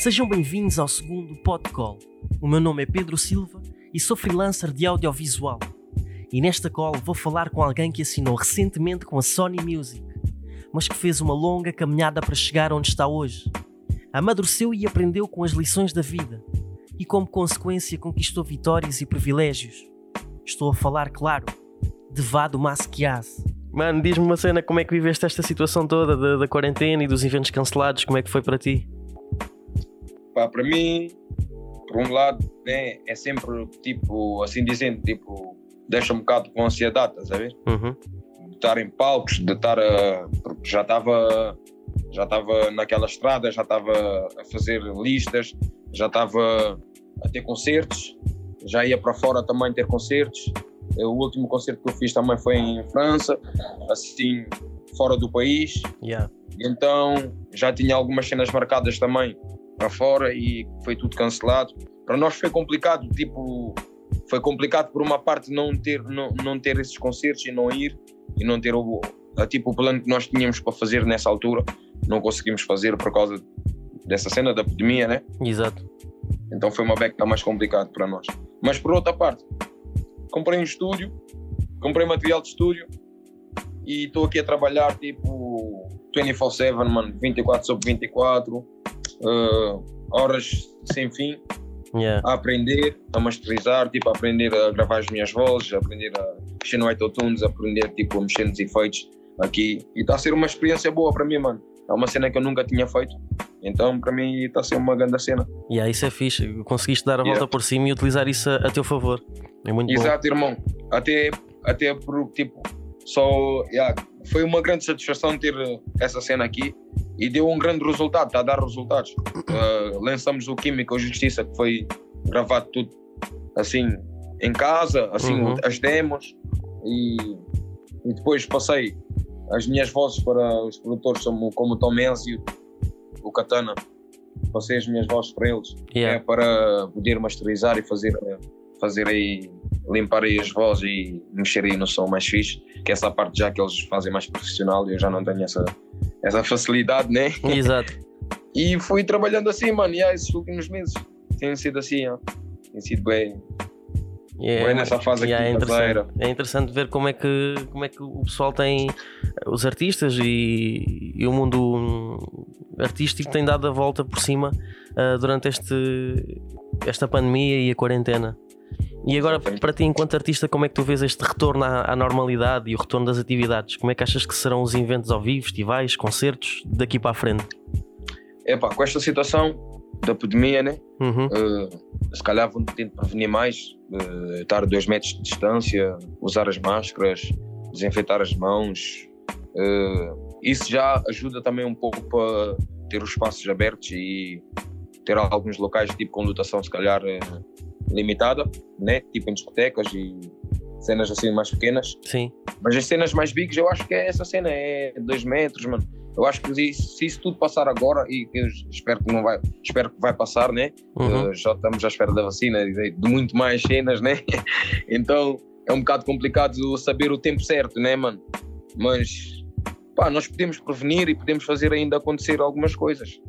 Sejam bem-vindos ao segundo Podcall. O meu nome é Pedro Silva e sou freelancer de audiovisual. E nesta call vou falar com alguém que assinou recentemente com a Sony Music, mas que fez uma longa caminhada para chegar onde está hoje. Amadureceu e aprendeu com as lições da vida e, como consequência, conquistou vitórias e privilégios. Estou a falar, claro, de Vado Masquiaz. Mano, diz-me uma cena, como é que viveste esta situação toda da, da quarentena e dos eventos cancelados? Como é que foi para ti? Para mim, por um lado, né, é sempre tipo, assim dizendo, tipo, deixa um bocado com ansiedade, estás a ver? Uhum. De estar em palcos, de estar a. Porque já estava já estava naquela estrada, já estava a fazer listas, já estava a ter concertos, já ia para fora também ter concertos. O último concerto que eu fiz também foi em França, assim, fora do país. Yeah. Então já tinha algumas cenas marcadas também para fora e foi tudo cancelado. Para nós foi complicado, tipo, foi complicado por uma parte não ter, não, não ter esses concertos e não ir e não ter o, tipo, o plano que nós tínhamos para fazer nessa altura. Não conseguimos fazer por causa dessa cena da pandemia, né? Exato. Então foi uma beca mais complicado para nós. Mas por outra parte, comprei um estúdio, comprei material de estúdio e estou aqui a trabalhar tipo 24/7, mano, 24 sobre 24, uh, horas sem fim, Yeah. a aprender, a masterizar, tipo a aprender a gravar as minhas vozes, a aprender a mexer no autotunes, a aprender tipo a mexer nos efeitos aqui. E está a ser uma experiência boa para mim, mano. É uma cena que eu nunca tinha feito. Então, para mim, está a ser uma grande cena. Yeah, isso é fixe. Conseguiste dar a volta Yeah. por cima e utilizar isso a, a teu favor. É muito bom. Exato, irmão. Até, até por tipo, só. yeah, foi uma grande satisfação ter eh, essa cena aqui e deu um grande resultado, está a dar resultados. Uh, lançamos o Química ou Justiça, que foi gravado tudo assim em casa, assim, Uhum. as demos, e, e depois passei as minhas vozes para os produtores como, como o Tom Enzio, o Katana. Passei as minhas vozes para eles Yeah. é para poder masterizar e fazer, fazer aí, limpar aí as vozes e mexer aí no som mais fixe, que essa parte já que eles fazem mais profissional e eu já não tenho essa, essa facilidade, né? Exato. E fui trabalhando assim, mano, e há esses últimos meses tem sido assim, ó. tem sido bem, Yeah, bem nessa fase aqui yeah, é, caseira. interessante. é interessante ver como é, que, como é que o pessoal tem, os artistas e, e o mundo hum, artístico tem dado a volta por cima ah, durante este, esta pandemia e a quarentena. E agora, para ti, enquanto artista, como é que tu vês este retorno à, à normalidade e o retorno das atividades? Como é que achas que serão os eventos ao vivo, festivais, concertos, daqui para a frente? Epá, com esta situação da pandemia, né? Uhum. Uh, se calhar vão tentar prevenir mais, uh, estar a dois metros de distância, usar as máscaras, desinfetar as mãos. Uh, isso já ajuda também um pouco para ter os espaços abertos e ter alguns locais tipo com lotação se calhar uh, limitada, né? tipo em discotecas e cenas assim mais pequenas. Sim, Mas as cenas mais bigs eu acho que é essa cena, é dois metros, mano. Eu acho que se, se isso tudo passar agora, e eu espero que não vai, espero que vai passar, né? Uhum. Uh, já estamos à espera da vacina e de, de muito mais cenas, né? então é um bocado complicado saber o tempo certo, né, mano? Mas pá, nós podemos prevenir e podemos fazer ainda acontecer algumas coisas.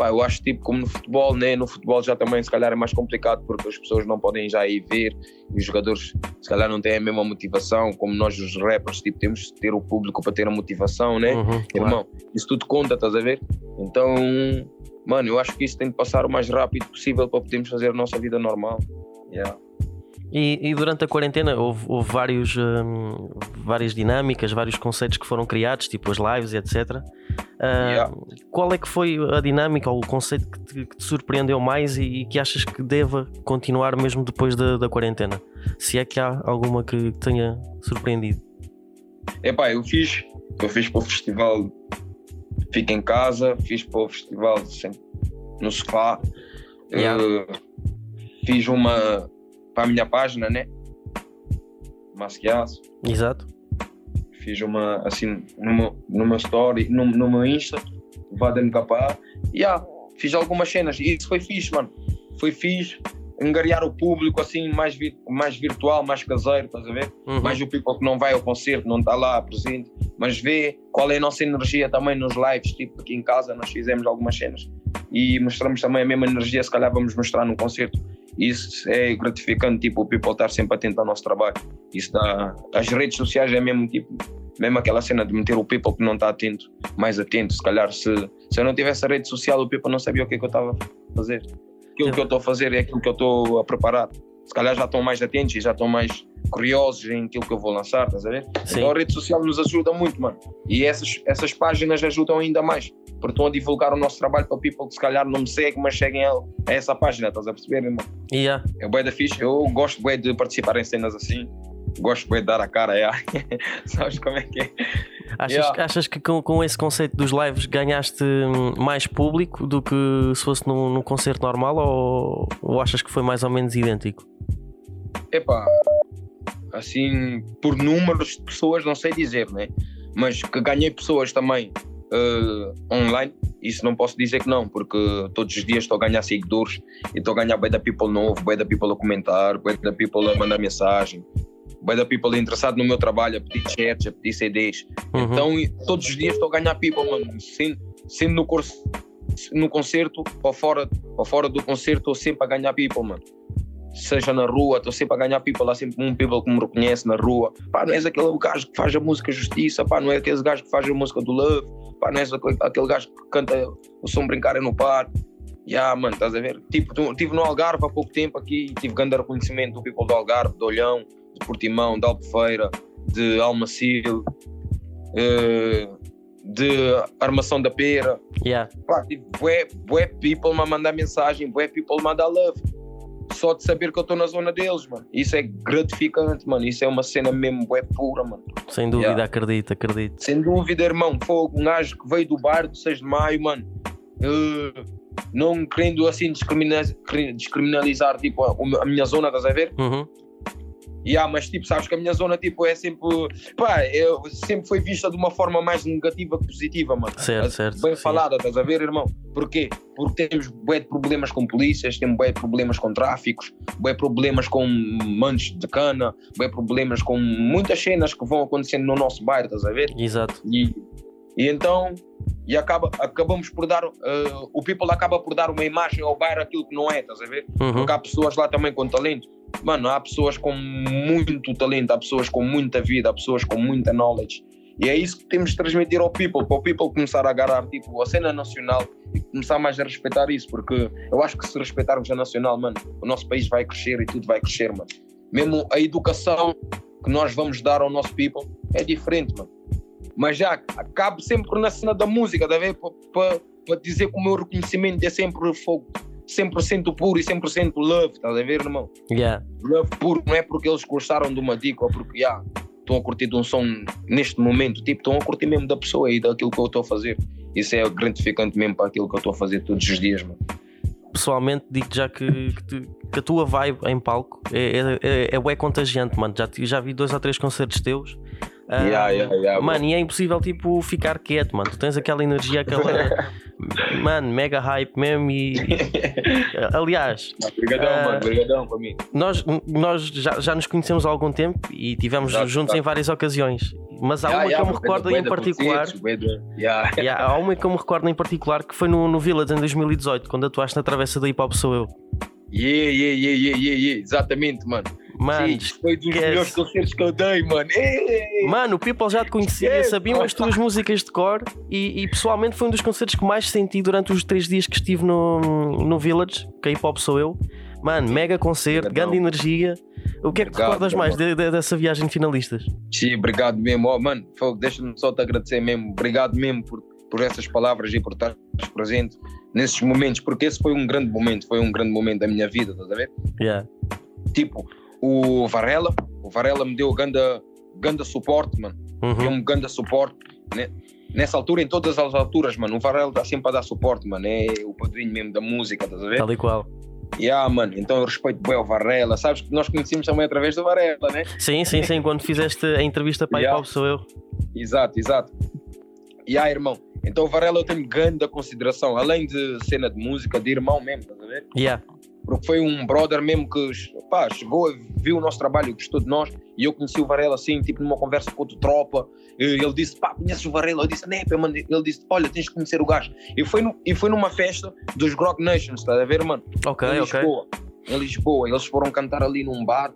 Pá, eu acho tipo como no futebol, né? No futebol já também se calhar é mais complicado porque as pessoas não podem já ir ver e os jogadores se calhar não têm a mesma motivação, como nós os rappers, tipo, temos que ter o público para ter a motivação, né? Uhum, claro. Irmão, isso tudo conta, estás a ver? Então, mano, eu acho que isso tem de passar o mais rápido possível para podermos fazer a nossa vida normal. Yeah. E, e durante a quarentena houve, houve vários, hum, várias dinâmicas, vários conceitos que foram criados, tipo as lives e etc. Ah, Yeah. Qual é que foi a dinâmica ou o conceito que te, que te surpreendeu mais e, e que achas que deva continuar mesmo depois da, da quarentena? Se é que há alguma que tenha surpreendido. Epá, eu fiz, eu fiz para o festival Fica em Casa, fiz para o festival sempre no sofá, Yeah. Eh, fiz uma para a minha página, né? Masquiaço. Exato. fiz uma assim numa, numa story, no, no meu Insta, Vada MKA, e yeah, fiz algumas cenas e isso foi fixe, mano. Foi fixe angariar o público assim mais, vi- mais virtual, mais caseiro, estás a ver? Uhum. Mais o people que não vai ao concerto, não está lá presente, mas vê qual é a nossa energia também nos lives, tipo aqui em casa nós fizemos algumas cenas. e mostramos também a mesma energia, se calhar vamos mostrar no concerto. Isso é gratificante, tipo, o people estar sempre atento ao nosso trabalho. Isso dá. As redes sociais é mesmo tipo, mesmo aquela cena de meter o people que não está atento, mais atento. Se calhar, se, se eu não tivesse a rede social, o people não sabia o que é que eu estava a fazer. Aquilo que eu estou a fazer é aquilo que eu estou a preparar. Se calhar já estão mais atentos e já estão mais curiosos em aquilo que eu vou lançar, estás a ver? Sim. Então a rede social nos ajuda muito, mano. E essas, essas páginas ajudam ainda mais. Porque estão a divulgar o nosso trabalho para people que se calhar não me segue, mas seguem a, a essa página, estás a perceber, irmão? Yeah. É bué da fixe. Eu gosto bué de participar em cenas assim. Gosto bué de dar a cara, é. Sabes como é que é? Achas, Yeah. achas que com, com esse conceito dos lives ganhaste mais público do que se fosse num, num concerto normal ou, ou achas que foi mais ou menos idêntico? Epá, assim, por números de pessoas, não sei dizer, né? Mas que ganhei pessoas também eh, online, isso não posso dizer que não, porque todos os dias estou a ganhar seguidores e estou a ganhar bué da people novo, bué da people a comentar, bué da people a mandar mensagem, bué da people interessado no meu trabalho, a pedir chats, a pedir CDs. Uhum. Então, todos os dias estou a ganhar people, mano. Sendo, sendo no, curso, no concerto ou fora, ou fora do concerto, estou sempre a ganhar people, mano. Seja na rua, estou sempre a ganhar people. Há sempre um people que me reconhece na rua. Pá, não és aquele gajo que faz a música Justiça, pá, não é aquele gajo que faz a música do Love, pá, não és aquele, aquele gajo que canta o som Brincar é no Par. Ya, mano, estás a ver? Tipo, estive no Algarve há pouco tempo aqui e tive grande reconhecimento do people do Algarve, de Olhão, de Portimão, de Albufeira, de Almacil, eh, de Armação da Pera. Yeah. Pá, tipo, bué, bué people me a mandar mensagem, bué people me a mandar love. Só de saber que eu estou na zona deles, mano. Isso é gratificante, mano. Isso é uma cena mesmo bué pura, mano. Sem dúvida, Yeah. acredito, acredito. Sem dúvida, irmão. Foi um gajo que veio do bar do 6 de maio, mano. Eh, não querendo assim discrimina- descriminalizar tipo, a, a minha zona, estás a ver? Uhum. Yeah, mas tipo, sabes que a minha zona tipo, é sempre. Pá, eu, sempre foi vista de uma forma mais negativa que positiva, mano. Certo, certo. Bem sim. falada, estás a ver, irmão? Porquê? Porque temos bué de problemas com polícias, temos bué de problemas com tráficos, bué de problemas com mantos de cana, bué de problemas com muitas cenas que vão acontecendo no nosso bairro, estás a ver? Exato. E, e então, e acaba, acabamos por dar, eh, o people acaba por dar uma imagem ao bairro aquilo que não é, estás a ver? Uhum. Porque há pessoas lá também com talento. Mano, há pessoas com muito talento, há pessoas com muita vida, há pessoas com muita knowledge. E é isso que temos de transmitir ao people, para o people começar a agarrar tipo, a cena nacional e começar mais a respeitar isso, porque eu acho que se respeitarmos a nacional, mano, o nosso país vai crescer e tudo vai crescer, mano. Mesmo a educação que nós vamos dar ao nosso people é diferente, mano. Mas já acabo sempre na cena da música, tá? Para dizer que o meu reconhecimento é sempre fogo, 100% puro e 100% love, estás a ver, irmão? Yeah. Love puro, não é porque eles gostaram de uma dica ou porque, já, estão a curtir de um som neste momento, tipo, estão a curtir mesmo da pessoa e daquilo que eu estou a fazer. Isso é gratificante mesmo para aquilo que eu estou a fazer todos os dias, mano. Pessoalmente, digo já que, que, que a tua vibe em palco é, é, é, é bué contagiante, mano. Já, já vi dois ou três concertos teus. Ah, Yeah, yeah, yeah, mano, e é impossível tipo ficar quieto, mano. Tu tens aquela energia, aquela. mano, mega hype mesmo. E aliás, Obrigadão, Ah. mano, obrigadão para mim. nós, nós já, já nos conhecemos há algum tempo e tivemos Exato, juntos exato. em várias ocasiões. Mas há Yeah, uma que yeah, eu me recordo em particular. yeah. Yeah, há uma que eu me recordo em particular que foi no, no Village em 2018, quando atuaste na Travessa da Hip Hop Sou Eu. Yeah, yeah, yeah, yeah, yeah, yeah, exatamente, mano. Mano, Sim, foi dos melhores concertos que eu dei, mano. Ei! Mano, o People já te conhecia, Esquece, sabiam as tuas músicas de cor e, e pessoalmente foi um dos concertos que mais senti durante os três dias que estive no, no Village, que hip hop sou eu. Mano, mega concerto, grande energia. O que é que Obrigado, recordas mais de- de- dessa viagem de finalistas? Sim, obrigado mesmo. Oh, mano, deixa-me só te agradecer mesmo. Obrigado mesmo por, por essas palavras e por estar presente nesses momentos, porque esse foi um grande momento, foi um grande momento da minha vida, estás a ver? Yeah. Tipo, o Varela, o Varela me deu ganda, ganda suporte, mano. Uhum. Deu-me ganda suporte. né? Nessa altura, em todas as alturas, mano, o Varela está sempre a dar suporte, mano. É o padrinho mesmo da música, estás a ver? Tal e qual. Yeah, mano, então eu respeito bem o Varela. Sabes que nós conhecemos também através do Varela, né? Sim, sim, sim. Quando fizeste a entrevista para a Yeah. hop sou eu. Exato, exato. E aí, irmão, então o Varela eu tenho grande consideração, além de cena de música, de irmão mesmo, estás a ver? Yeah. Porque foi um brother mesmo que pá, chegou, viu o nosso trabalho, gostou de nós, e eu conheci o Varela assim, tipo numa conversa com outro tropa, ele disse, pá, conheces o Varela? Eu disse, né, mano, ele disse, olha, tens que conhecer o gajo. E foi, no, e foi numa festa dos Grog Nations, estás a ver, mano? Ok, em ok. Lisboa. Em Lisboa, eles foram cantar ali num bar,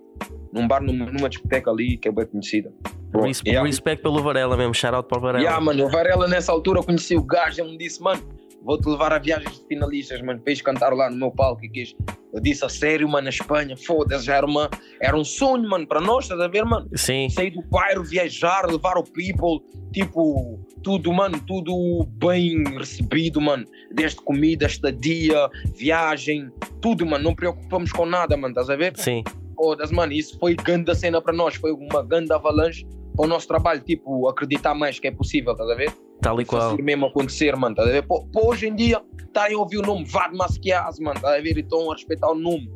num bar, numa, numa discoteca ali, que é bem conhecida. Bom, yeah. Respect pelo Varela mesmo, shout out para o Varela. Yeah, mano, o Varela nessa altura eu conheci o gajo, ele me disse, mano, vou-te levar a viagens de finalistas, mano, ires cantar lá no meu palco. E quis. Eu disse, a sério, mano, na Espanha, foda-se, era, uma, era um sonho, mano, para nós, estás a ver, mano? Sim, Sair do bairro, viajar, levar o people, tipo, tudo, mano, tudo bem recebido, mano. Desde comida, estadia, viagem, tudo, mano, não preocupamos com nada, mano, estás a ver? sim. Foda-se, mano, isso foi grande cena para nós, foi uma grande avalanche para o nosso trabalho, tipo, acreditar mais que é possível, estás a ver? Tal e qual. Mesmo acontecer, mano, estás a ver? Pô, hoje em dia, estarem a ouvir o nome Vad Masquias, mano, estás a ver? E estão a respeitar o nome.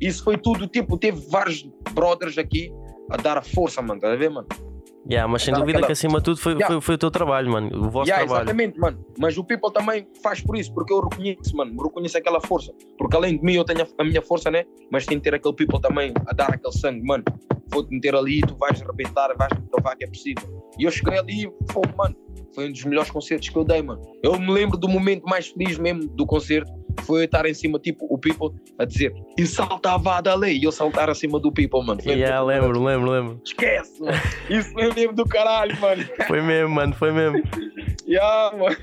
Isso foi tudo, tipo, teve vários brothers aqui a dar a força, mano, estás a ver, mano? Yeah, mas sem dúvida aquela- que acima de tudo foi, Yeah. foi, foi o teu trabalho, mano. O vosso Yeah, trabalho. exatamente, mano. Mas o people também faz por isso, porque eu reconheço, mano, reconheço aquela força. Porque além de mim, eu tenho a, a minha força, né? Mas tem que ter aquele people também a dar aquele sangue, mano. Vou-te meter ali, tu vais arrebentar, vais provar que é possível. E eu cheguei ali e foi, mano, foi um dos melhores concertos que eu dei, mano. Eu me lembro do momento mais feliz mesmo do concerto, foi eu estar em cima, tipo, o people a dizer, e saltava da lei, e eu saltar acima do people, mano. Foi Yeah, lembro, lembro, lembro. Esquece, mano. Isso foi mesmo do caralho, mano. Foi mesmo, mano, foi mesmo. Yeah, mano.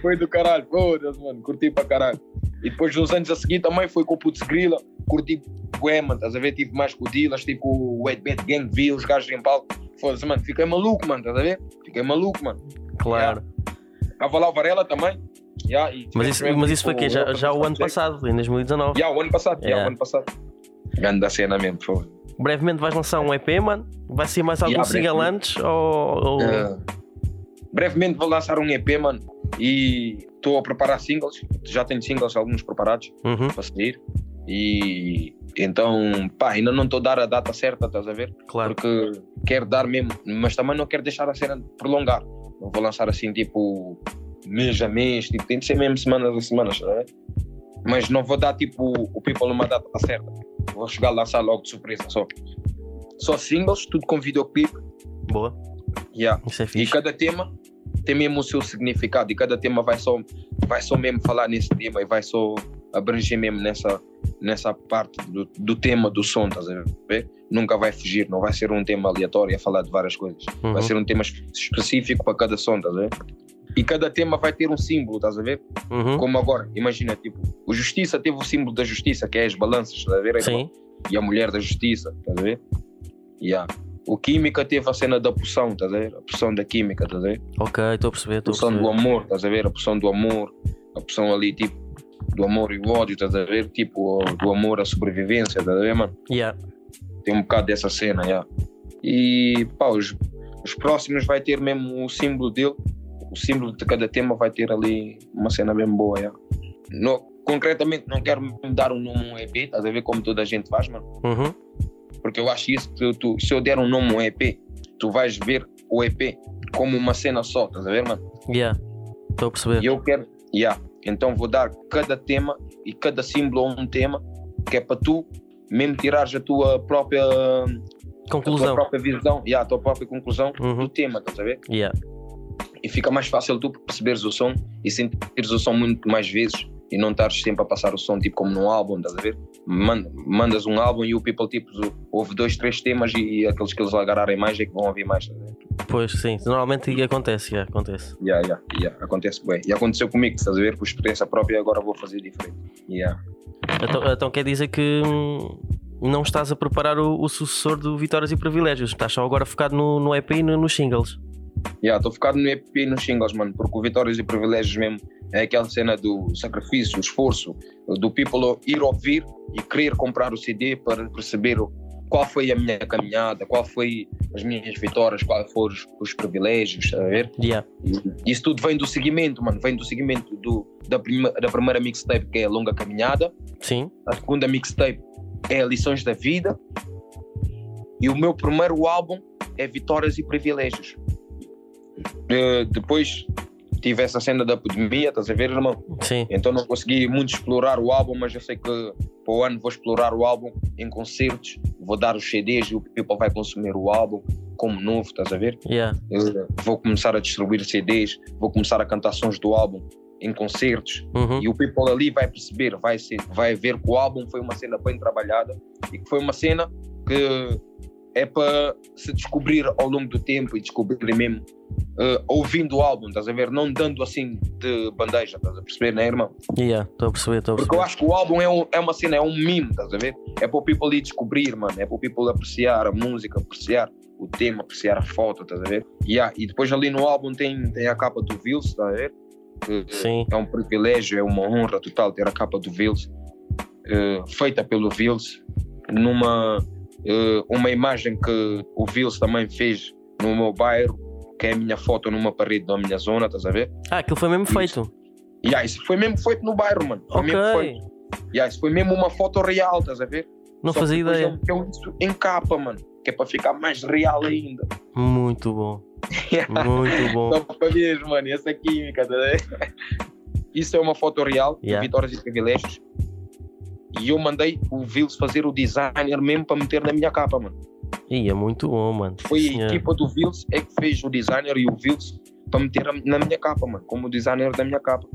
Foi do caralho, foda-se, mano, curti pra caralho. E depois, uns anos a seguir, também foi com o Putz Grilla, curti bué, mano, estás a ver? Tive mais com o Dillas, tipo o Wet Bad Gang, vi os gajos em palco. Foda-se, mano, fiquei maluco, mano, estás a ver? Fiquei maluco, mano. Claro. Estava lá o Varela também. Yeah, Mas isso, mas isso foi tipo, quê? Já, já o ano passado, em 2019. Yeah, o ano passado, yeah, Yeah. o ano passado. Grande cena mesmo, foi. Brevemente vais lançar um EP, mano? Vai ser mais algum Yeah, single antes? Ou. ou- Uh, brevemente vou lançar um EP, mano, e estou a preparar singles. Já tenho singles, alguns preparados. Uhum, para sair. E então, pá, ainda não estou a dar a data certa, estás a ver? claro. Porque quero dar mesmo, mas também não quero deixar a cena prolongar. Não vou lançar assim, tipo, mês a mês, tipo, tem de ser mesmo semanas a semanas, a ver? Mas não vou dar, tipo, o people numa data certa. Vou chegar a lançar logo de surpresa só. Só singles, tudo com videoclipe. Boa. Yeah. Isso é E fixe. cada tema tem mesmo o seu significado e cada tema vai só, vai só mesmo falar nesse tema e vai só abranger mesmo nessa, nessa parte do, do tema do som, estás a ver? Nunca vai fugir, não vai ser um tema aleatório a falar de várias coisas. Uhum. Vai ser um tema espe- específico para cada som, estás a ver? E cada tema vai ter um símbolo, estás a ver? Uhum. Como agora, imagina, tipo, o Justiça teve o símbolo da justiça, que é as balanças, estás a ver? Sim. E a mulher da justiça, estás a ver? Yeah. O Química teve a cena da poção, estás a ver? A poção da química, estás a ver? Ok, estou a perceber. A Estou a poção do perceber. amor, estás a ver? A poção do amor, a poção ali, tipo, do amor e o ódio, estás a ver? Tipo, do amor à sobrevivência, estás a ver, mano? Yeah. Tem um bocado dessa cena, já. E, pá, os, os próximos vai ter mesmo o símbolo dele, o símbolo de cada tema vai ter ali uma cena mesmo boa, já. No, concretamente, não quero dar um nome um EP, estás a ver como toda a gente faz, mano? Uhum. Porque eu acho isso, que tu, se eu der um nome a um EP, tu vais ver o EP como uma cena só, estás a ver, mano? Yeah. Estou a perceber. E eu quero, yeah. Então vou dar cada tema e cada símbolo a um tema, que é para tu mesmo tirares a tua própria, a tua Conclusão. própria visão, yeah, a tua própria conclusão do Uhum. tema, estás a ver? Yeah. E fica mais fácil tu perceberes o som e sentires o som muito mais vezes e não estares sempre a passar o som tipo como num álbum, estás a ver? Man- mandas um álbum e o people tipo ouve dois, três temas e, aqueles que eles agarrarem mais é que vão ouvir mais, ver? Pois sim. Normalmente acontece, yeah, acontece. Yeah, yeah, yeah. Acontece bem. E aconteceu comigo, estás a ver? Por experiência própria, agora vou fazer diferente. Yeah. Então, então quer dizer que hum, não estás a preparar o, o sucessor do Vitórias e Privilégios. Estás só agora focado no, no EP e no- nos singles. Yeah, estou focado no EP e nos singles, mano, porque o Vitórias e Privilégios mesmo é aquela cena do sacrifício, esforço, do people ir ouvir e querer comprar o CD para perceber qual foi a minha caminhada, qual foi as minhas vitórias, quais foram os, os privilégios, estás a ver? Yeah. Isso tudo vem do seguimento, mano, vem do seguimento do, da, prima, da primeira mixtape que é a Longa Caminhada, Sim. a segunda mixtape é Lições da Vida e o meu primeiro álbum é Vitórias e Privilégios. Eh, depois tive essa cena da pandemia, estás a ver, irmão? Sim. Então não consegui muito explorar o álbum, mas eu sei que para o ano vou explorar o álbum em concertos, vou dar os CDs e o people vai consumir o álbum como novo, estás a ver? Yeah. Eu vou começar a distribuir CDs, vou começar a cantar sons do álbum em concertos Uhum. e o people ali vai perceber, vai, ser, vai ver que o álbum foi uma cena bem trabalhada e que foi uma cena que é para se descobrir ao longo do tempo e descobrir mesmo eh, ouvindo o álbum, estás a ver? Não dando assim de bandeja, estás a perceber, né, irmão? Yeah, estou a perceber, estou a Porque eu perceber. acho que o álbum é, um- é uma cena, é um mimo, estás a ver? É para o people ir descobrir, mano. É para o people apreciar a música, apreciar o tema, apreciar a foto, estás a ver? Yeah, E depois ali no álbum tem, tem a capa do Vils, estás a ver? Que Sim. É um privilégio, é uma honra total ter a capa do Vils, eh, feita pelo Vils, numa uma imagem que o Vils também fez no meu bairro, que é a minha foto numa parede da minha zona, estás a ver? Ah, aquilo foi mesmo Isso. feito. Yeah, isso foi mesmo feito no bairro, mano. Foi mesmo Ok. feito. Yeah, isso foi mesmo uma foto real, estás a ver? Não Só fazia ideia. ele meteu isso em capa, mano. Que é para ficar mais real ainda. Muito bom. Muito bom. Só para ver, mano, essa química, tá? Isso é uma foto real Yeah. de Vitórias e Privilégios. E eu mandei o Vils fazer o designer mesmo para meter na minha capa, mano. Ih, é muito bom, mano. Foi Sim, a senhor. equipa do Vils é que fez o designer e o Vils para meter na minha capa, mano. Como designer da minha capa.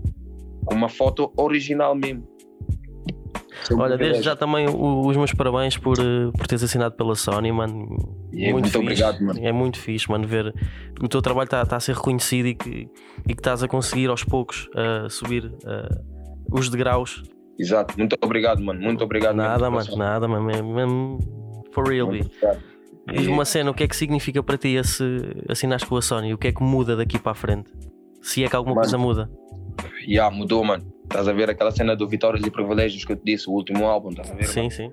Com uma foto original mesmo. É Olha, desde já também os meus parabéns por, eh, por teres assinado pela Sony, mano. Yeah, muito fixe. obrigado, mano. É muito fixe, mano, ver que o teu trabalho está a ser reconhecido e que, e que estás a conseguir aos poucos uh, subir uh, os degraus. Exato, muito obrigado, mano. Muito obrigado. Nada, mano, nada, mano. Mesmo, for real. Muito obrigado. Diz-me uma cena, o que é que significa para ti esse assinares com a Sony? O que é que muda daqui para a frente? Se é que alguma Mano, coisa muda. Ya, mudou, mano. Estás a ver aquela cena do Vitórias e Privilégios que eu te disse, o último álbum, estás a ver? Sim, sim.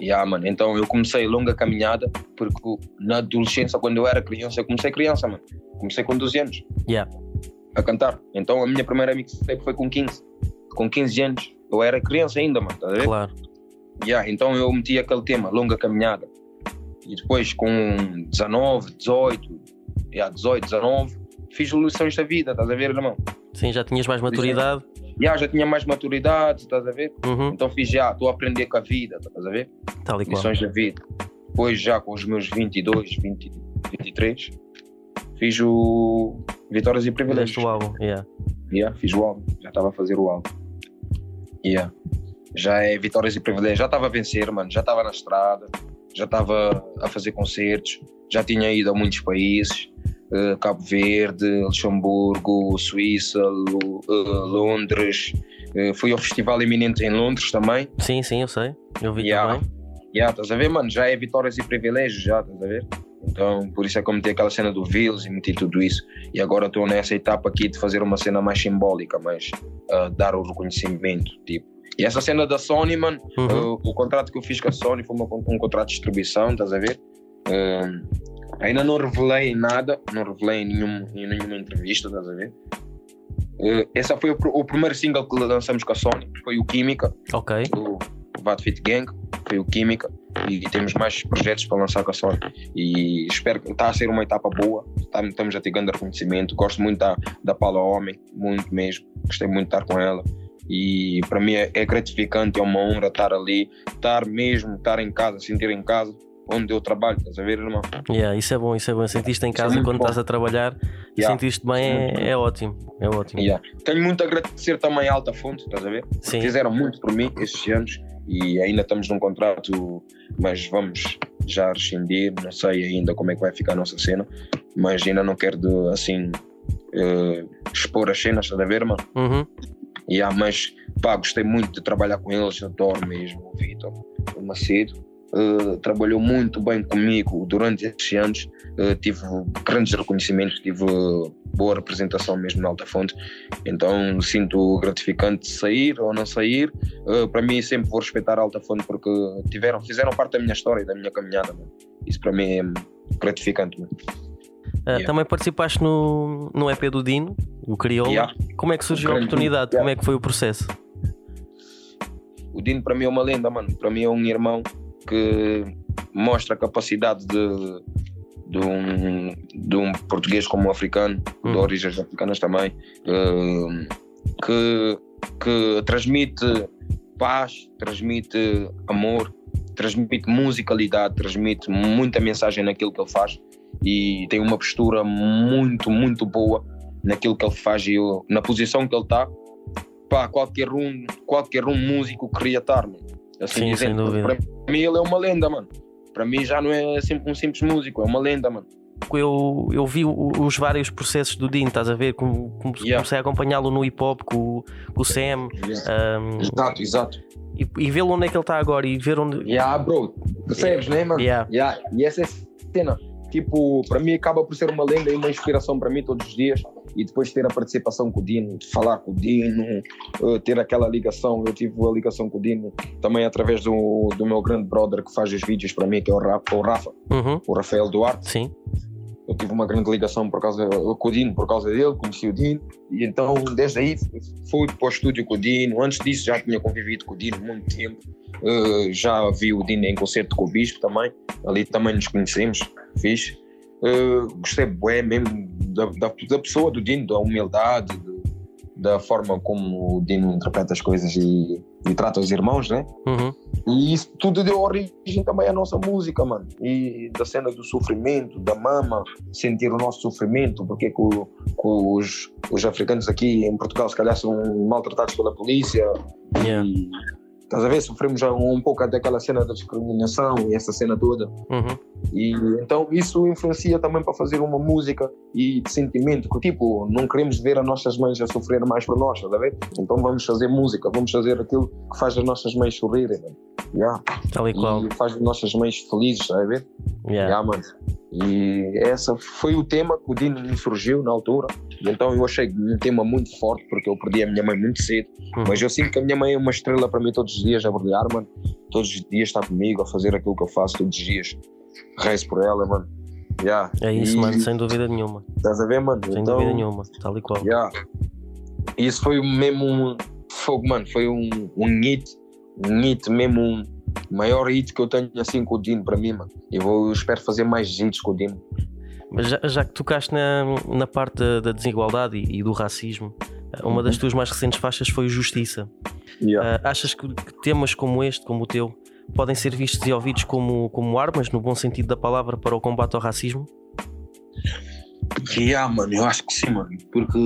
Ya, mano. Então eu comecei longa caminhada, porque na adolescência, quando eu era criança, eu comecei criança, mano. Comecei com 12 anos Yeah. a cantar. Então a minha primeira mixtape foi com 15. Com 15 anos. Eu era criança ainda, mano, estás a ver? Claro. Ya, então eu meti aquele tema, longa caminhada. E depois com 19, 18, ya, 18, 19, fiz lições da vida, estás a ver, irmão? Sim, já tinhas mais maturidade. Ya, já tinha mais maturidade, estás a ver? Uhum. Então fiz já, estou a aprender com a vida, estás a ver? Tal e qual. Lições da vida. Depois já com os meus 22, 20, 23, fiz o Vitórias e Fizeste Privilégios. o álbum. Yeah. Yeah, fiz o álbum, já estava a fazer o álbum. Yeah. Já é Vitórias e Privilégios, já estava a vencer, mano, já estava na estrada, já estava a fazer concertos, já tinha ido a muitos países, eh, Cabo Verde, Luxemburgo, Suíça, Lu- eh, Londres, eh, fui ao Festival Eminente em Londres também. Sim, sim, eu sei. Eu vi Yeah. também. Yeah, estás a ver, mano? Já é vitórias e privilégios, já, estás a ver? Então, por isso é que eu meti aquela cena do Vils e meti tudo isso. E agora estou nessa etapa aqui de fazer uma cena mais simbólica, mais ah, dar o reconhecimento, tipo. E essa cena da Sony, mano, Uhum. o contrato que eu fiz com a Sony foi uma um contrato de distribuição, estás a ver? Ah, ainda não revelei nada, não revelei em, nenhum, em nenhuma entrevista, estás a ver? Ah, esse foi o, o primeiro single que lançamos com a Sony, foi o Química Ok. do Vat Fit Gang, foi o Química, e temos mais projetos para lançar com a Sony. E espero que está a ser uma etapa boa, tá- estamos a ter grande reconhecimento. Gosto muito da, da Paula Homem, muito mesmo, gostei muito de estar com ela. E para mim é, é gratificante, é uma honra estar ali, estar mesmo, estar em casa, sentir em casa, onde eu trabalho, estás a ver, irmão? Yeah, isso é bom, isso é bom. Sentiste em é casa muito quando bom. estás a trabalhar e Yeah. sentiste bem, é é, é ótimo. É ótimo. Yeah. Tenho muito a agradecer também à Alta Fonte, estás a ver? Sim. Fizeram muito por mim estes anos e ainda estamos num contrato, mas vamos já rescindir. Não sei ainda como é que vai ficar a nossa cena, mas ainda não quero de, assim eh, expor as cenas, estás a ver, mano? Uhum. Yeah, mas pá, gostei muito de trabalhar com eles, adoro mesmo o Vitor, o Macedo. Eh, trabalhou muito bem comigo durante estes anos, eh, tive grandes reconhecimentos, tive boa representação mesmo na Alta Fonte, então sinto gratificante sair ou não sair. Eh, para mim, sempre vou respeitar a Alta Fonte porque tiveram, fizeram parte da minha história e da minha caminhada. mano. Isso para mim é gratificante. mano. Ah, Yeah. Também participaste no, no EP do Dino, o Crioula. Yeah. Como é que surgiu a oportunidade? Dino, Como é que foi o processo? O Dino para mim é uma lenda, mano. Para mim é um irmão que mostra a capacidade de, de um, de um português como um africano, Hum. de origens africanas também, eh, que, que transmite paz, transmite amor, transmite musicalidade, transmite muita mensagem naquilo que ele faz e tem uma postura muito, muito boa naquilo que ele faz e eu, na posição que ele está. Pá, qualquer um, qualquer um músico queria estar. Assim Sim, sem dizendo. dúvida. Para mim ele é uma lenda, mano. Para mim já não é sempre um simples músico, é uma lenda, mano. Eu, eu vi os vários processos do Dino, estás a ver? Como, como Yeah. comecei a acompanhá-lo no hip hop com, o- com o Sam um, Exato, exato. e, e vê-lo onde é que ele está agora e ver onde. Yeah, bro, percebes, né, mano? Yeah. Yeah. E essa é a cena. Tipo, para mim acaba por ser uma lenda e uma inspiração para mim todos os dias. E depois ter a participação com o Dino, de falar com o Dino, eh, ter aquela ligação. Eu tive a ligação com o Dino também através do, do meu grande brother que faz os vídeos para mim, que é o Rafa, o, Rafa, Uhum, o Rafael Duarte. sim, Eu tive uma grande ligação por causa, com o Dino, por causa dele, conheci o Dino. E então, desde aí, fui para o estúdio com o Dino. Antes disso, já tinha convivido com o Dino muito tempo. Eh, já vi o Dino em concerto com o Bispo também. Ali também nos conhecemos, fiz. Gostei bué mesmo da, da, da pessoa do Dino, da humildade, de- da forma como o Dino interpreta as coisas e, e trata os irmãos, né? uhum, E isso tudo deu origem também à nossa música, mano. E da cena do sofrimento, da mama, sentir o nosso sofrimento, porque que, o- que os, os africanos aqui em Portugal se calhar são maltratados pela polícia. yeah, E, estás a ver? Sofremos já um, pouco daquela cena da discriminação e essa cena toda. uhum, E então isso influencia também para fazer uma música e de sentimento, que tipo, não queremos ver as nossas mães a sofrer mais por nós, estás a ver? Então vamos fazer música, vamos fazer aquilo que faz as nossas mães sorrirem, mano. Yeah tal e qual. e faz as nossas mães felizes, está a ver? Yeah. Yeah, mano. E essa foi o tema que o Dino me surgiu na altura. Então eu achei um tema muito forte, porque eu perdi a minha mãe muito cedo. Uhum. Mas eu sinto que a minha mãe é uma estrela para mim todos os dias a brilhar, mano. Todos os dias está comigo a fazer aquilo que eu faço todos os dias. Rezo por ela, mano. Yeah. É isso, E- mano, sem dúvida nenhuma. Estás a ver, mano? Sem então, dúvida nenhuma, tal e qual. Yeah. Isso foi mesmo um fogo, mano. Foi um, um hit, um hit mesmo, um maior hit que eu tenho assim com o Dino para mim, mano. E vou, eu espero fazer mais hits com o Dino. Mas já, já que tocaste na, na parte da, da desigualdade e, e do racismo, uma das Uhum. tuas mais recentes faixas foi o Justiça. Ah, achas que, que temas como este, como o teu, podem ser vistos e ouvidos como, como armas, no bom sentido da palavra, para o combate ao racismo? Yeah, mano, eu acho que sim, mano. Porque,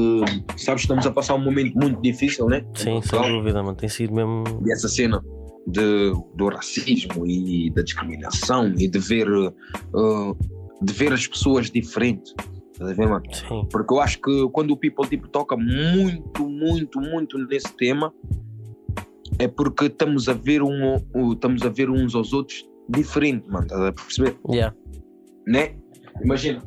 sabes, estamos a passar um momento muito difícil, né? Sim, sem dúvida, mano. Tem sido mesmo. E essa cena de, do racismo e da discriminação e de ver, uh, de ver as pessoas diferentes. Estás a ver, mano? Sim, Porque eu acho que quando o People tipo, toca muito, muito, muito nesse tema, é porque estamos a ver, um, estamos a ver uns aos outros diferente, mano. Estás a perceber? yeah. Né? Imagina,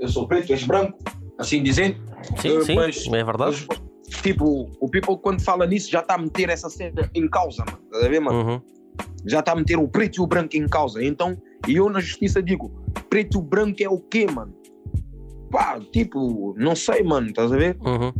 eu sou preto, és branco, assim dizendo. sim, Eh, sim, mas- é verdade. mas, tipo, o People quando fala nisso já está a meter essa cena em causa, mano. Estás a ver, mano? Uhum. Já está a meter o preto e o branco em causa. Então, e eu na justiça digo, preto e branco é o quê, mano? Pá, tipo, não sei, mano, estás a ver? Uhum.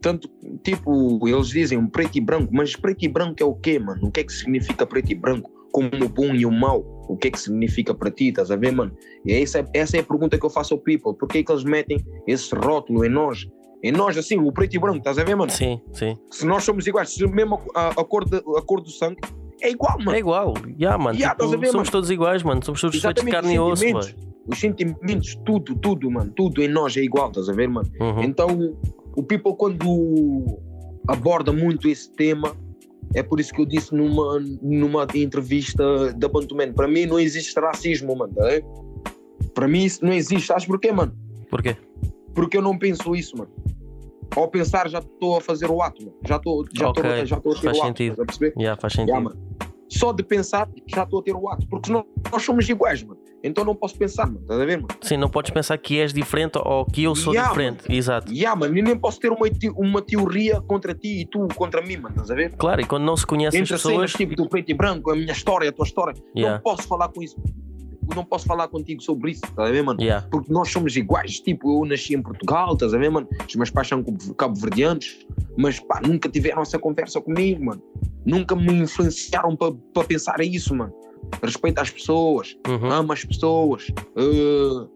Tanto, tipo, eles dizem preto e branco, mas preto e branco é o quê, mano? O que é que significa preto e branco? Como o bom e o mau? O que é que significa para ti, estás a ver, mano? E essa, é- essa é a pergunta que eu faço ao people. Por que é que eles metem esse rótulo em nós? Em nós, assim, o preto e branco, estás a ver, mano? Sim, sim. Se nós somos iguais, se mesmo a, a, cor, de, a cor do sangue é igual, mano. É igual, yeah, mano. Yeah, tipo, ver, somos mano? todos iguais, mano. Somos todos feitos de carne e os osso, boy. Os sentimentos, tudo, tudo, mano, tudo em nós é igual, estás a ver, mano? Uhum. Então, o people, quando aborda muito esse tema, é por isso que eu disse numa, numa entrevista da Bantuman: para mim não existe racismo, mano. tá? Para mim isso não existe. Sabes porquê, mano? Porquê? Porque eu não penso isso, mano. Ao pensar, já estou a fazer o ato, mano. Já estou já Ok, estou- já a ter faz o ato. sentido. estás a perceber? Yeah, faz sentido. Yeah, mano. Só de pensar, já estou a ter o ato. Porque nós, nós somos iguais, mano. Então não posso pensar, mano. Estás a ver, mano? Sim, não podes pensar que és diferente ou que eu sou Yeah, diferente. Exato. Yeah, mano, eu nem posso ter uma, uma teoria contra ti e tu contra mim, mano, estás a ver? Claro, e quando não se conhecem as Entre cenas pessoas. tipo do preto e branco, a minha história, a tua história, Yeah. não posso falar com isso. Não posso falar contigo sobre isso, estás a ver, mano? Yeah. Porque nós somos iguais, tipo, eu nasci em Portugal, estás a ver, mano? Os meus pais são cabo- cabo-verdianos, mas pá, nunca tiveram essa conversa comigo, mano. Nunca me influenciaram para pensar isso, mano. Respeita as pessoas, Uhum. ama as pessoas, eh,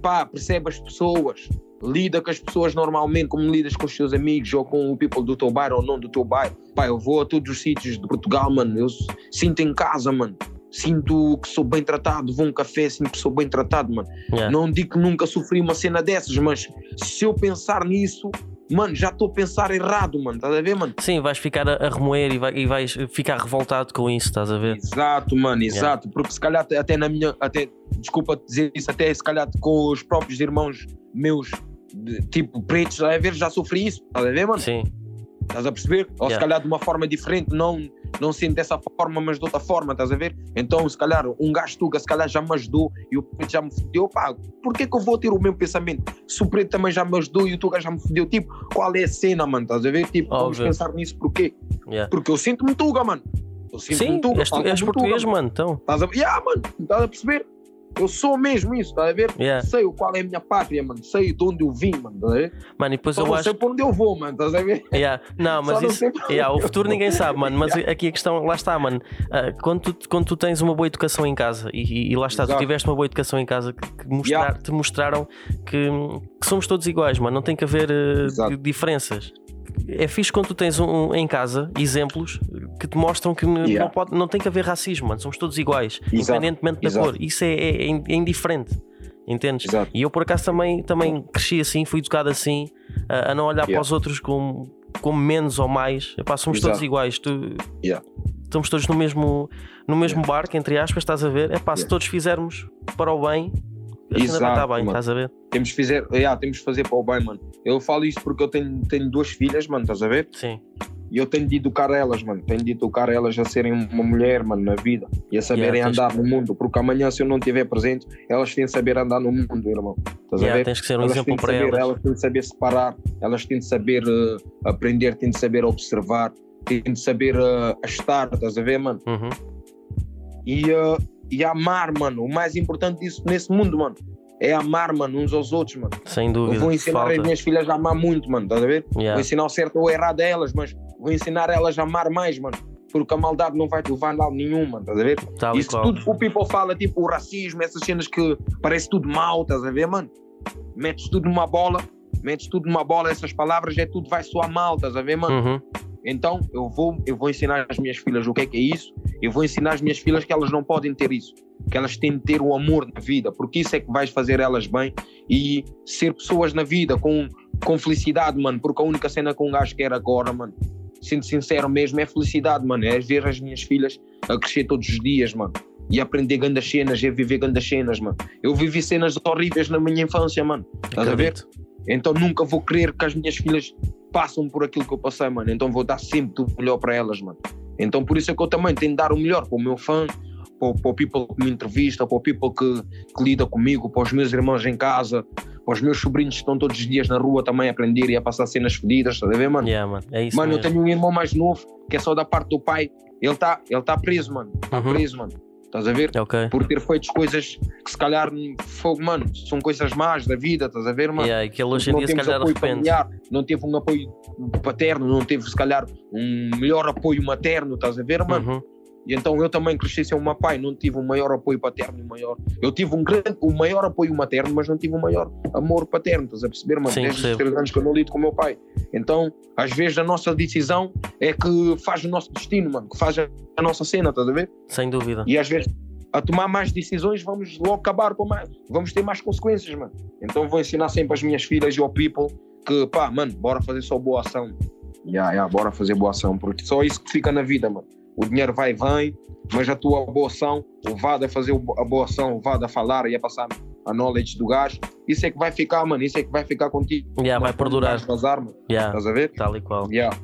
pá, percebe as pessoas, lida com as pessoas normalmente, como lidas com os seus amigos ou com o people do teu bairro ou não do teu bairro. Pá, eu vou a todos os sítios de Portugal, mano, eu sinto em casa, mano. Sinto que sou bem tratado, vou a um café, sinto que sou bem tratado, mano. Yeah. Não digo que nunca sofri uma cena dessas, mas se eu pensar nisso, mano, já estou a pensar errado, mano, estás a ver, mano? Sim, vais ficar a, remoer e, vai- e vais ficar revoltado com isso, estás a ver? Exato, mano, exato. Porque se calhar até- na minha, até, desculpa dizer isso, até se calhar com os próprios irmãos meus, de- tipo pretos, estás a ver, já sofri isso, estás a ver, mano? Sim, Estás a perceber? Ou se Yeah. calhar de uma forma diferente, não, não sendo dessa forma, mas de outra forma, estás a ver? Então, se calhar, um gajo tuga, se calhar já me ajudou e o preto já me fodeu, pá, por que eu vou ter o mesmo pensamento? Se o preto também já me ajudou e o tuga já me fodeu, tipo, qual é a cena, mano? Estás a ver? Tipo, vamos Óbvio. pensar nisso, porquê? yeah. Porque eu sinto-me tuga, mano. Eu sinto-me Sim, tuga. és, tu- falo és como português, tuga, mano, então. Estás a ver? Yeah, mano, estás a perceber? Eu sou mesmo isso, estás a ver? Yeah. Sei qual é a minha pátria, mano. Sei de onde eu vim, mano. Estás a ver? Mano, e depois Só eu não acho. sei para onde eu vou, mano. Estás a ver? Yeah. Não, mas não isso. onde Yeah, o futuro ninguém sabe, mano. Mas aqui a questão, lá está, mano. Ah, quando, tu, quando tu tens uma boa educação em casa e, e- lá está, tu Exato. tiveste uma boa educação em casa que, mostrar- te mostraram que, que somos todos iguais, mano. Não tem que haver Exato. diferenças. É fixe quando tu tens um, em casa exemplos que te mostram que Yeah. não, pode, não tem que haver racismo, mano. Somos todos iguais, Exato. independentemente da Exato. cor. Isso é, é- é indiferente. Entendes? Exato. E eu por acaso também, também cresci assim, fui educado assim, a, a não olhar para Yeah. os outros como, como menos ou mais. Epá, somos Exato. todos iguais. Tu, Yeah. Estamos todos no mesmo, no mesmo barco, entre aspas, estás a ver? Epá, se todos fizermos para o bem, a vai Exato, estar bem, mano. estás a ver? Temos que fazer, yeah, temos que fazer para o bem, mano. Eu falo isso porque eu tenho, tenho duas filhas, mano, estás a ver? Sim, E eu tenho de educar elas, mano. Tenho de educar elas a serem uma mulher, mano, na vida. E a saberem Yeah, andar no mundo. Porque amanhã, se eu não estiver presente, elas têm de saber andar no mundo, irmão. Estás a Yeah, ver? tens que ser um elas exemplo têm de para saber, elas. elas têm de saber separar, elas têm de saber eh, aprender, têm de saber observar, têm de saber eh, estar, estás a ver, mano? Uhum. E, eh, e amar, mano. O mais importante disso nesse mundo, mano, é amar, mano, uns aos outros, mano. Sem Eu dúvida. vou ensinar Falta. as minhas filhas a amar muito, mano, estás a ver? Yeah. Vou ensinar o certo ou errado a elas, mas vou ensinar elas a amar mais, mano. Porque a maldade não vai te levar a lado nenhum, mano, estás a ver? Tal Isso qual. tudo que o people fala, tipo o racismo, essas cenas que parece tudo mal, estás a ver, mano? Metes tudo numa bola, metes tudo numa bola, essas palavras é tudo vai soar mal, estás a ver, mano? Uhum. Então eu vou, eu vou ensinar às minhas filhas o que é que é isso, eu vou ensinar às minhas filhas que elas não podem ter isso, que elas têm de ter o amor na vida, porque isso é que vais fazer elas bem e ser pessoas na vida com, com felicidade, mano, porque a única cena que um gajo quer agora, mano, sendo sincero mesmo, é felicidade, mano, é ver as minhas filhas a crescer todos os dias, mano. E aprender grandes cenas, é viver grandes cenas, mano. Eu vivi cenas horríveis na minha infância, mano. Estás a ver? Então nunca vou querer que as minhas filhas passem por aquilo que eu passei, mano. Então vou dar sempre tudo melhor para elas, mano. Então por isso é que eu também tenho de dar o melhor para o meu fã, para, o- para o people que me entrevista, para o people que, que lida comigo, para os meus irmãos em casa, para os meus sobrinhos que estão todos os dias na rua também a aprender e a passar cenas fedidas, estás a ver, mano? Yeah, mano. É isso mano, eu mesmo. tenho um irmão mais novo, que é só da parte do pai. Ele está ele tá preso, mano. Está Uhum. preso, mano. Estás a ver? Ok. Por ter feito coisas que se calhar, fogo, mano, são coisas más da vida, estás a ver, mano? Yeah, que ele hoje em não dia se calhar apoio familiar, não teve um apoio paterno, não teve se calhar um melhor apoio materno, estás a ver, mano? Uhum. E então eu também cresci sem o meu pai, não tive um maior apoio paterno e maior. Eu tive um grande, um maior apoio materno, mas não tive um maior amor paterno, estás a perceber, mano? Sim, Desde os três anos que eu não lido com o meu pai. Então, às vezes a nossa decisão é que faz o nosso destino, mano, que faz a, nossa cena, estás a ver? Sem dúvida. E às vezes, a tomar mais decisões, vamos logo acabar com mais. Vamos ter mais consequências, mano. Então vou ensinar sempre às minhas filhas e ao people que, pá, mano, bora fazer só boa ação. Ya, ya, bora fazer boa ação, porque só isso que fica na vida, mano. O dinheiro vai e vem, mas a tua boa ação, o VAD a fazer a boa ação, o VAD a falar e a passar a knowledge do gajo, isso é que vai ficar, mano. Isso é que vai ficar contigo. Yeah, vai perdurar. vazar, mano. Yeah, Estás a ver? tal e qual. Yeah.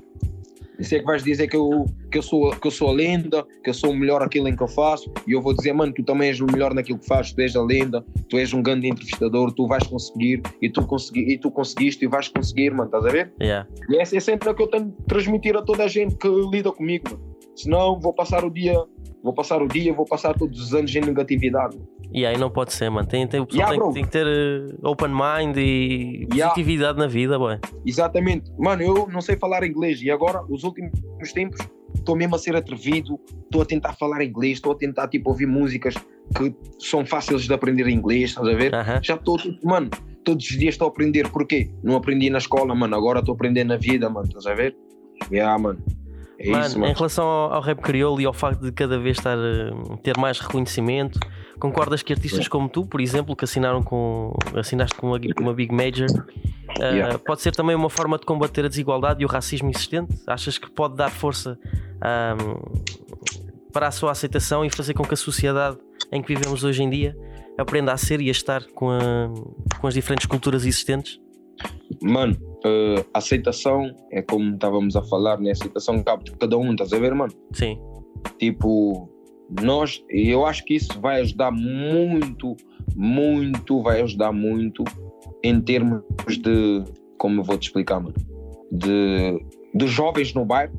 Isso é que vais dizer que eu, que, eu sou, que eu sou a lenda, que eu sou o melhor naquilo em que eu faço, e eu vou dizer, mano, tu também és o melhor naquilo que fazes, tu és a lenda, tu és um grande entrevistador, tu vais conseguir, e tu, consegui, e tu conseguiste e vais conseguir, mano, estás a ver? Yeah. E essa é sempre a que eu tenho de transmitir a toda a gente que lida comigo, mano. Senão vou passar o dia, vou passar o dia, vou passar todos os anos em negatividade. E aí não pode ser, mano. Tem, tem, Yeah, tem, tem que ter eh, open mind e Yeah. positividade na vida, boy. Exatamente. Mano, eu não sei falar inglês e agora, os últimos tempos, estou mesmo a ser atrevido, estou a tentar falar inglês, estou a tentar tipo ouvir músicas que são fáceis de aprender inglês, estás a ver? Aham. Já estou, tipo, mano, todos os dias estou a aprender. Porquê? Não aprendi na escola, mano, agora estou a aprender na vida, mano, estás a ver? Yeah, mano. É Mano, isso, em mano. relação ao, ao rap crioulo e ao facto de cada vez estar a ter mais reconhecimento, concordas que artistas como tu, por exemplo, que assinaram com assinaste com uma, com uma Big Major, ah, Yeah. pode ser também uma forma de combater a desigualdade e o racismo existente? Achas que pode dar força para a sua aceitação e fazer com que a sociedade em que vivemos hoje em dia aprenda a ser e a estar com, a- com as diferentes culturas existentes? Mano, eh, aceitação é como estávamos a falar, né? Aceitação cabe de cada um, estás a ver, mano? Sim, Tipo, nós, eu acho que isso vai ajudar muito, muito, vai ajudar muito em termos de, como eu vou te explicar, mano, de, de jovens no bairro.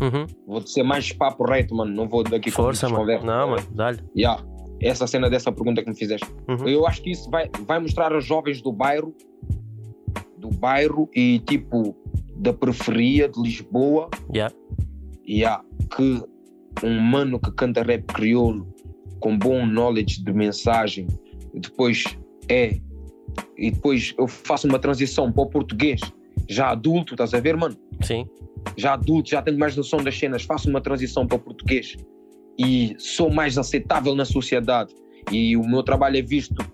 Uhum. Vou ser mais papo reto, mano, não vou daqui força, mano. Não, mano, dá-lhe. Yeah. Essa cena dessa pergunta que me fizeste. Uhum. Eu acho que isso vai, vai mostrar aos jovens do bairro, do bairro e tipo da periferia de Lisboa, Yeah. yeah, que um mano que canta rap crioulo com bom knowledge de mensagem, depois é e depois eu faço uma transição para o português, já adulto, estás a ver, mano? Sim, já adulto, já tenho mais noção das cenas, faço uma transição para o português e sou mais aceitável na sociedade e o meu trabalho é visto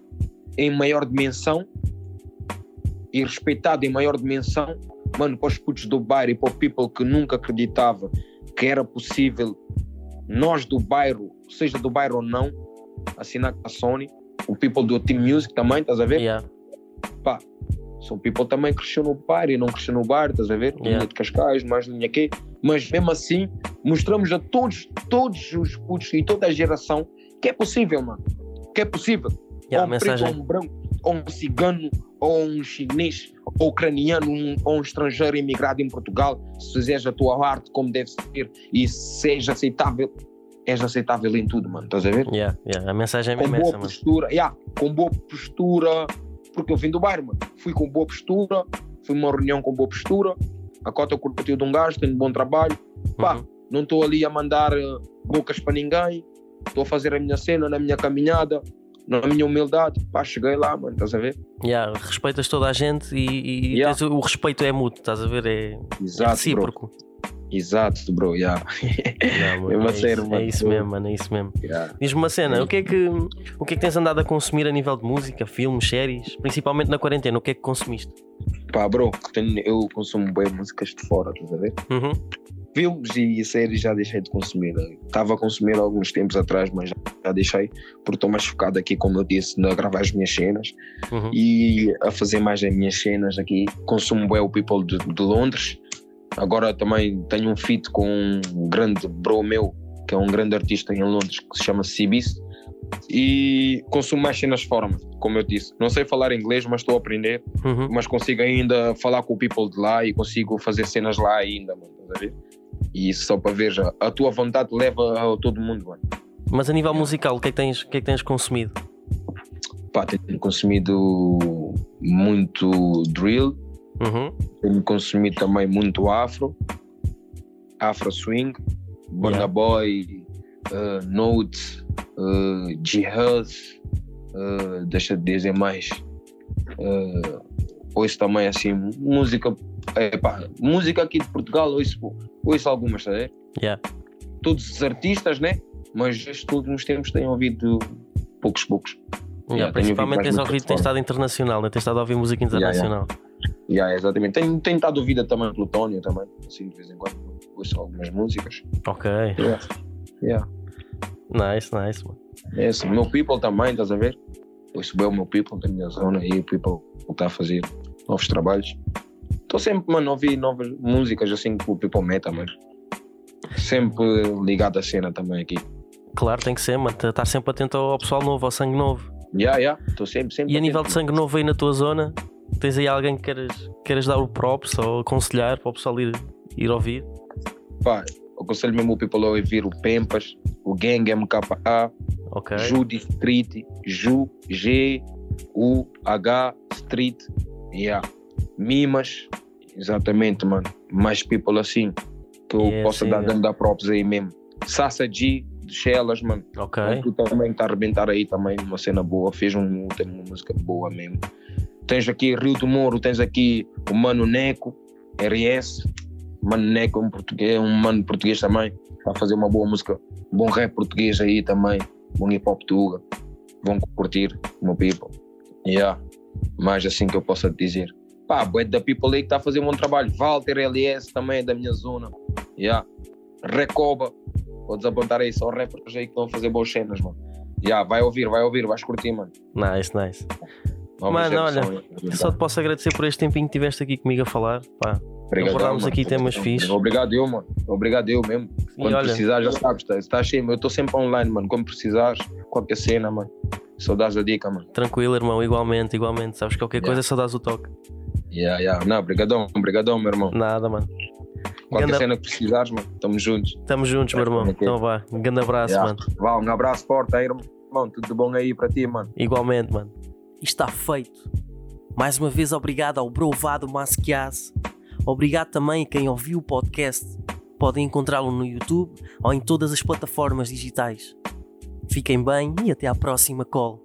em maior dimensão e respeitado em maior dimensão, mano, para os putos do bairro e para o people que nunca acreditava que era possível nós do bairro, seja do bairro ou não, assinar com a Sony, o people do Team Music também, estás a ver? yeah. pá, são people também que cresceu no bar e não cresceu no bar, estás a ver? Yeah. Linha de Cascais, mais linha que mas mesmo assim mostramos a todos, todos os putos e toda a geração que é possível, mano. Que é possível. Yeah, um preto, mensagem. ou um branco, ou um cigano, ou um chinês, ou ucraniano, um, ou um estrangeiro imigrado em Portugal, se fizeres a tua arte como deve ser e seja aceitável, és aceitável em tudo, mano. Estás a ver? Yeah, yeah. A mensagem é com mesmo boa essa, mano. postura, yeah, com boa postura, porque eu vim do bairro, mano. Fui com boa postura, fui uma reunião com boa postura, a cota corporativa de um gajo, tenho bom trabalho, pá, Uhum. não estou ali a mandar eh, bocas para ninguém, estou a fazer a minha cena, na minha caminhada, na minha humildade, pá, cheguei lá, mano, estás a ver? Yeah, respeitas toda a gente e, e Yeah. tens o, respeito é mútuo, estás a ver? É, é Exato, bro. recíproco. Exato, bro, yeah. Não, mano, Eu vou é, isso, mano. é isso mesmo, mano, é isso mesmo. yeah. Diz-me uma cena, o que, é que, o que é que tens andado a consumir a nível de música, filmes, séries, principalmente na quarentena? O que é que consumiste? Pá, bro, eu consumo bem músicas de fora, estás a ver? Uhum. Filmes e séries já deixei de consumir. Estava a consumir alguns tempos atrás, mas já, deixei, porque estou mais focado aqui, como eu disse, na gravar as minhas cenas Uhum. e a fazer mais as minhas cenas aqui. Consumo bem o People de, de Londres. Agora também tenho um feat com um grande bro meu, que é um grande artista em Londres, que se chama Cibis. E consumo mais cenas fora, como eu disse. Não sei falar inglês, mas estou a aprender. Uhum. Mas consigo ainda falar com o people de lá e consigo fazer cenas lá ainda, mano. A ver? E isso só para ver já. A tua vontade leva a todo mundo, mano. Mas a nível musical, o que é que tens, o que é que tens consumido? Pá, tenho consumido muito drill, Uhum. tenho consumido também muito afro, afro swing, Burna Yeah. Boy, uh, Note, uh, Jihad, uh, deixa de dizer mais. Uh, ouço também assim, música, é, pá, música aqui de Portugal, ouço, ouço algumas, tá a ver? Yeah. Todos os artistas, né? Mas estes últimos tempos tenho ouvido poucos, poucos. Yeah, tenho principalmente tens ouvido, tens estado internacional, né? tens estado a ouvir música Yeah, yeah. internacional. Yeah, exatamente. Tenho, tenho estado ouvida também Plutónio também, assim, de vez em quando ouço algumas músicas. Ok, Yeah. Yeah. nice, nice, mano. É assim, meu people também, estás a ver? Ouço bem o meu people da minha zona e o people está a fazer novos trabalhos. Estou sempre, mano, a ouvir novas músicas assim que o people meta, mano. Sempre ligado à cena também aqui. Claro, tem que ser, mano. Estar sempre atento ao pessoal novo, ao sangue novo. Yeah, yeah, estou sempre, sempre. E a nível de sangue novo aí na tua zona, tens aí alguém que queres, queres dar o props ou aconselhar para o pessoal ir, ir ouvir? Pá, aconselho mesmo o people a ouvir o Pempas, o Gang MKA, Ok. Judy Street, Ju, G, U, H, Street, yeah. Mimas, exatamente, mano. Mais people assim. que eu Yeah, possa sim, dar, yeah. dar props aí mesmo. Sassa G, de Shellas, mano. Ok. Tu também está a arrebentar aí também, uma cena boa, fez um, tem uma música boa mesmo. Tens aqui Rio do Moro, tens aqui o Mano Neco, RS. Mano Neco é um, português, um mano português também, está a fazer uma boa música, bom rap português aí também, bom hip hop tuga. Vão curtir, meu people. Yeah. Mais assim que eu possa dizer. Pá, bué da people que está a fazer um bom trabalho. Walter LS também é da minha zona. Yeah. Recoba, Podes apontar aí só rappers aí que estão a fazer boas cenas, mano. Já, vai ouvir, vai ouvir, vais curtir, mano. Nice, nice. Nova Mano, olha. Só te posso agradecer por este tempinho que tiveste aqui comigo a falar. Pá. Abordámos mano. aqui temas fixes. Obrigado eu, mano. Obrigado eu mesmo. E Quando olha, precisar, já sabes, tá, está cheio. Eu estou sempre online, mano. Quando precisares, qualquer cena, mano. Só dás a dica, mano. tranquilo, irmão, igualmente, igualmente. Sabes que qualquer Yeah. coisa só dás o toque. Yeah, yeah. Não, obrigadão, obrigadão, meu irmão. Nada, mano. Qualquer Ganda- cena que precisares, mano. Estamos juntos. Tamo juntos, meu irmão. Então vá. Um grande abraço, Yeah. mano. Vá, um abraço forte aí, irmão. Tudo bom aí para ti, mano. Igualmente, mano. E está feito. Mais uma vez, obrigado ao Brovado Masquias. Obrigado também a quem ouviu o podcast. Podem encontrá-lo no YouTube ou em todas as plataformas digitais. Fiquem bem e até à próxima call.